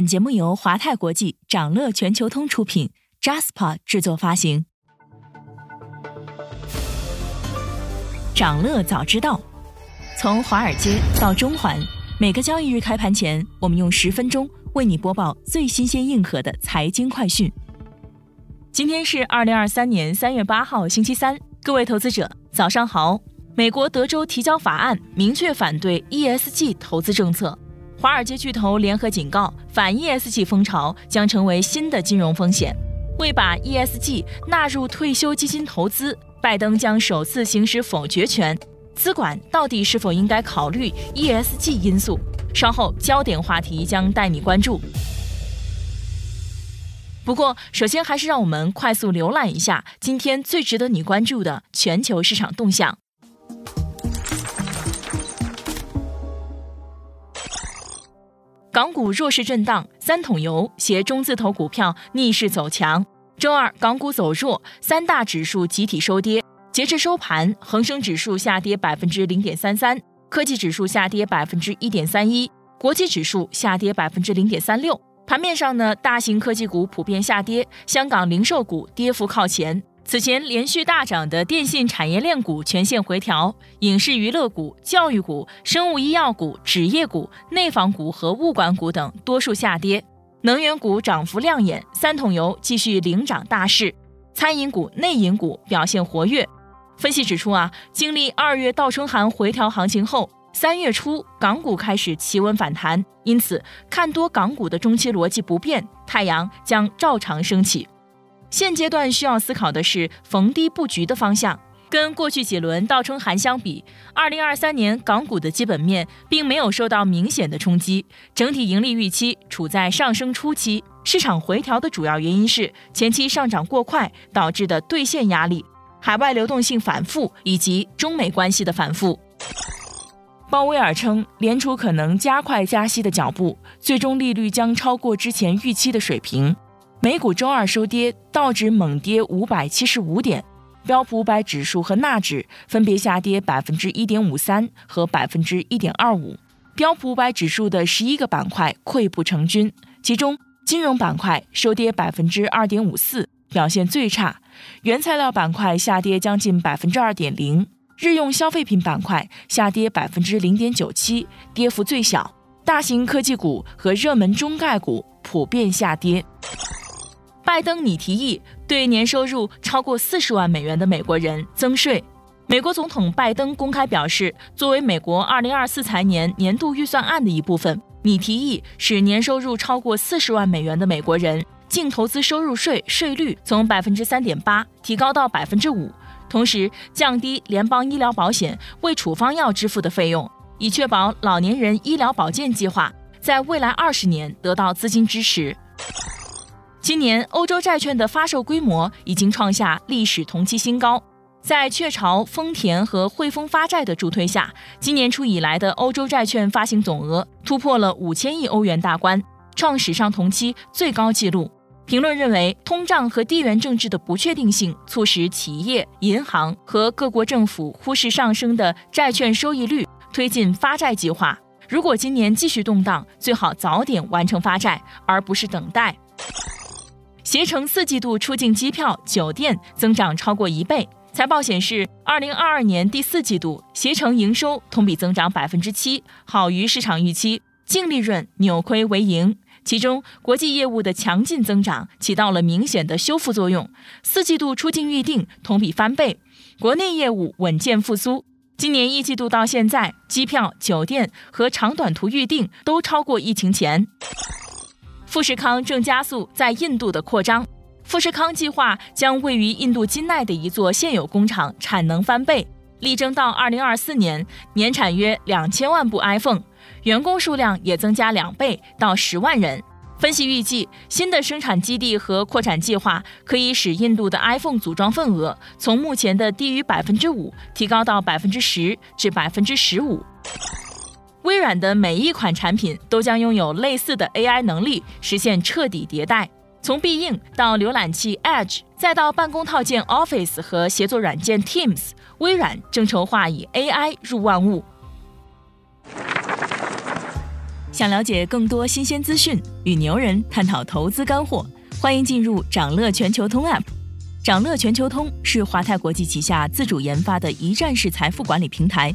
本节目由华泰国际、掌乐全球通出品，Jaspa 制作发行。掌乐早知道，从华尔街到中环，每个交易日开盘前，我们用十分钟为你播报最新鲜、硬核的财经快讯。今天是二零二三年三月八号，星期三，各位投资者早上好。美国德州提交法案，明确反对 ESG 投资政策。华尔街巨头联合警告，反 ESG 风潮将成为新的金融风险。为把 ESG 纳入退休基金投资，拜登将首次行使否决权。资管到底是否应该考虑 ESG 因素？稍后焦点话题将带你关注。不过，首先还是让我们快速浏览一下今天最值得你关注的全球市场动向。港股弱势震荡，三桶油携中字头股票逆势走强。周二港股走弱，三大指数集体收跌。截至收盘，恒生指数下跌百分之零点三三，科技指数下跌百分之一点三一，国际指数下跌百分之零点三六。盘面上呢，大型科技股普遍下跌，香港零售股跌幅靠前。此前连续大涨的电信产业链股全线回调，影视娱乐股、教育股、生物医药股、纸业股、内房股和物管股等多数下跌。能源股涨幅亮眼，三桶油继续领涨大势。餐饮股、内饮股表现活跃。分析指出啊，经历二月倒春寒回调行情后，三月初港股开始企稳反弹，因此看多港股的中期逻辑不变，太阳将照常升起。现阶段需要思考的是逢低布局的方向。跟过去几轮倒春寒相比，二零二三年港股的基本面并没有受到明显的冲击，整体盈利预期处在上升初期。市场回调的主要原因是前期上涨过快导致的兑现压力、海外流动性反复以及中美关系的反复。鲍威尔称，联储可能加快加息的脚步，最终利率将超过之前预期的水平。美股周二收跌，道指猛跌五百七十五点，标普五百指数和纳指分别下跌百分之一点五三和百分之一点二五。标普五百指数的十一个板块溃不成军，其中金融板块收跌百分之二点五四，表现最差；原材料板块下跌将近百分之二点零，日用消费品板块下跌百分之零点九七，跌幅最小。大型科技股和热门中概股普遍下跌。拜登拟提议对年收入超过四十万美元的美国人增税。美国总统拜登公开表示，作为美国二零二四财年年度预算案的一部分，拟提议使年收入超过四十万美元的美国人净投资收入税税率从百分之三点八提高到百分之五，同时降低联邦医疗保险为处方药支付的费用，以确保老年人医疗保健计划在未来二十年得到资金支持。今年欧洲债券的发售规模已经创下历史同期新高，在雀巢、丰田和汇丰发债的助推下，今年初以来的欧洲债券发行总额突破了五千亿欧元大关，创史上同期最高纪录。评论认为，通胀和地缘政治的不确定性促使企业、银行和各国政府忽视上升的债券收益率，推进发债计划。如果今年继续动荡，最好早点完成发债，而不是等待。携程四季度出境机票、酒店增长超过一倍。财报显示，二零二二年第四季度携程营收同比增长百分之七，好于市场预期，净利润扭亏为盈。其中，国际业务的强劲增长起到了明显的修复作用，四季度出境预订同比翻倍，国内业务稳健复苏。今年一季度到现在，机票、酒店和长短途预订都超过疫情前。富士康正加速在印度的扩张。富士康计划将位于印度金奈的一座现有工厂产能翻倍，力争到2024年年产约两千万部 iPhone，员工数量也增加两倍到十万人。分析预计，新的生产基地和扩产计划可以使印度的 iPhone 组装份额从目前的低于百分之五提高到百分之十至百分之十五。微软的每一款产品都将拥有类似的 AI 能力，实现彻底迭代。从必应到浏览器 Edge，再到办公套件 Office 和协作软件 Teams，微软正筹划以 AI 入万物。想了解更多新鲜资讯，与牛人探讨投资干货，欢迎进入掌乐全球通 App。掌乐全球通是华泰国际旗下自主研发的一站式财富管理平台，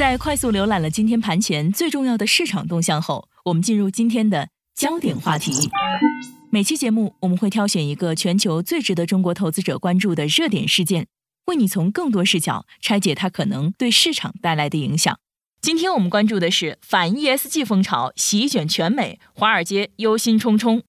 在快速浏览了今天盘前最重要的市场动向后，我们进入今天的焦点话题。每期节目我们会挑选一个全球最值得中国投资者关注的热点事件，为你从更多视角拆解它可能对市场带来的影响。今天我们关注的是反 ESG 风潮席卷全美，华尔街忧心忡忡。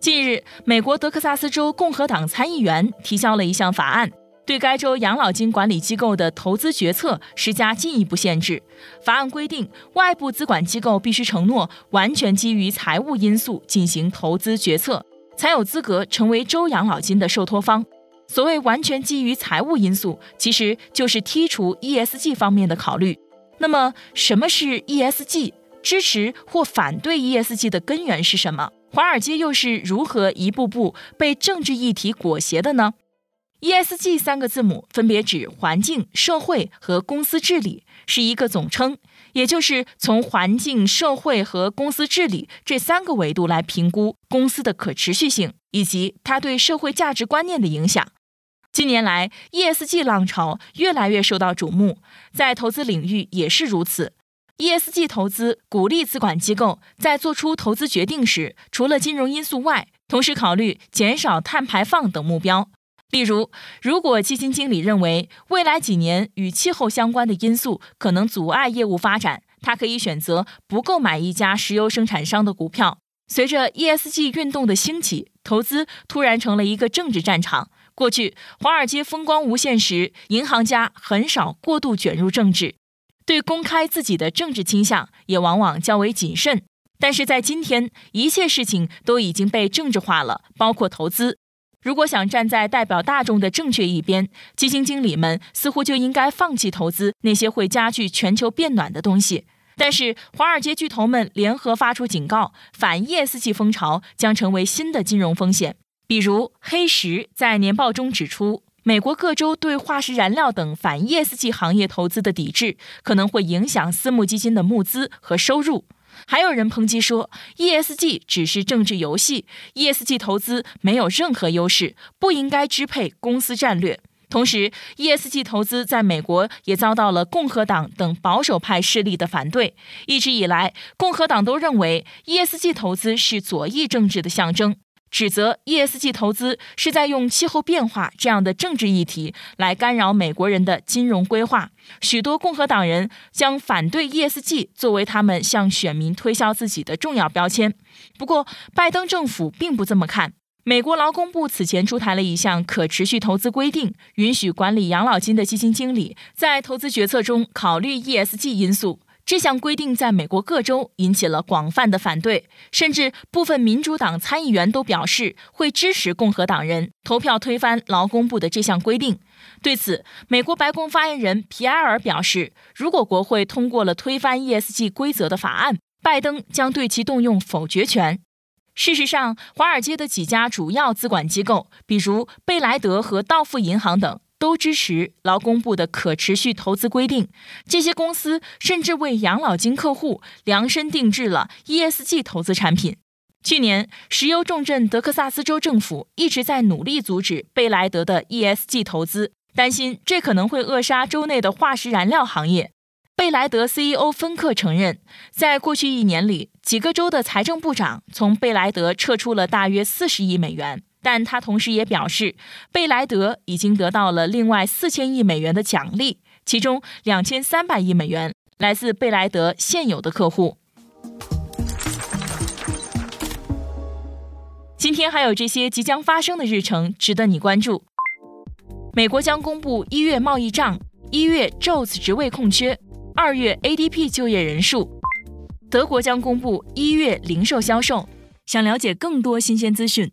近日，美国德克萨斯州共和党参议员提交了一项法案，对该州养老金管理机构的投资决策施加进一步限制。法案规定，外部资管机构必须承诺完全基于财务因素进行投资决策，才有资格成为州养老金的受托方。所谓完全基于财务因素，其实就是剔除 ESG 方面的考虑。那么，什么是 ESG？支持或反对 ESG 的根源是什么？华尔街又是如何一步步被政治议题裹挟的呢？ESG 三个字母分别指环境、社会和公司治理，是一个总称，也就是从环境、社会和公司治理这三个维度来评估公司的可持续性以及它对社会价值观念的影响。近年来，ESG 浪潮越来越受到瞩目，在投资领域也是如此。ESG 投资鼓励资管机构在做出投资决定时，除了金融因素外，同时考虑减少碳排放等目标。例如，如果基金经理认为未来几年与气候相关的因素可能阻碍业务发展，他可以选择不购买一家石油生产商的股票。随着 ESG 运动的兴起，投资突然成了一个政治战场。过去，华尔街风光无限时，银行家很少过度卷入政治。对公开自己的政治倾向也往往较为谨慎，但是在今天，一切事情都已经被政治化了，包括投资。如果想站在代表大众的正确一边，基金经理们似乎就应该放弃投资那些会加剧全球变暖的东西。但是，华尔街巨头们联合发出警告，反 ESG 风潮将成为新的金融风险。比如，黑石在年报中指出。美国各州对化石燃料等反 ESG 行业投资的抵制，可能会影响私募基金的募资和收入。还有人抨击说，ESG 只是政治游戏，ESG 投资没有任何优势，不应该支配公司战略。同时，ESG 投资在美国也遭到了共和党等保守派势力的反对。一直以来，共和党都认为 ESG 投资是左翼政治的象征。指责 ESG 投资是在用气候变化这样的政治议题来干扰美国人的金融规划。许多共和党人将反对 ESG 作为他们向选民推销自己的重要标签。不过，拜登政府并不这么看。美国劳工部此前出台了一项可持续投资规定，允许管理养老金的基金经理在投资决策中考虑 ESG 因素。这项规定在美国各州引起了广泛的反对，甚至部分民主党参议员都表示会支持共和党人投票推翻劳工部的这项规定。对此，美国白宫发言人皮埃尔表示，如果国会通过了推翻 ESG 规则的法案，拜登将对其动用否决权。事实上，华尔街的几家主要资管机构，比如贝莱德和道富银行等。都支持劳工部的可持续投资规定，这些公司甚至为养老金客户量身定制了 ESG 投资产品。去年，石油重镇德克萨斯州政府一直在努力阻止贝莱德的 ESG 投资，担心这可能会扼杀州内的化石燃料行业。贝莱德 CEO 芬克承认，在过去一年里，几个州的财政部长从贝莱德撤出了大约四十亿美元。但他同时也表示，贝莱德已经得到了另外四千亿美元的奖励，其中两千三百亿美元来自贝莱德现有的客户。今天还有这些即将发生的日程值得你关注：美国将公布一月贸易账，一月 Jobs 职位空缺，二月 ADP 就业人数。德国将公布一月零售销售。想了解更多新鲜资讯，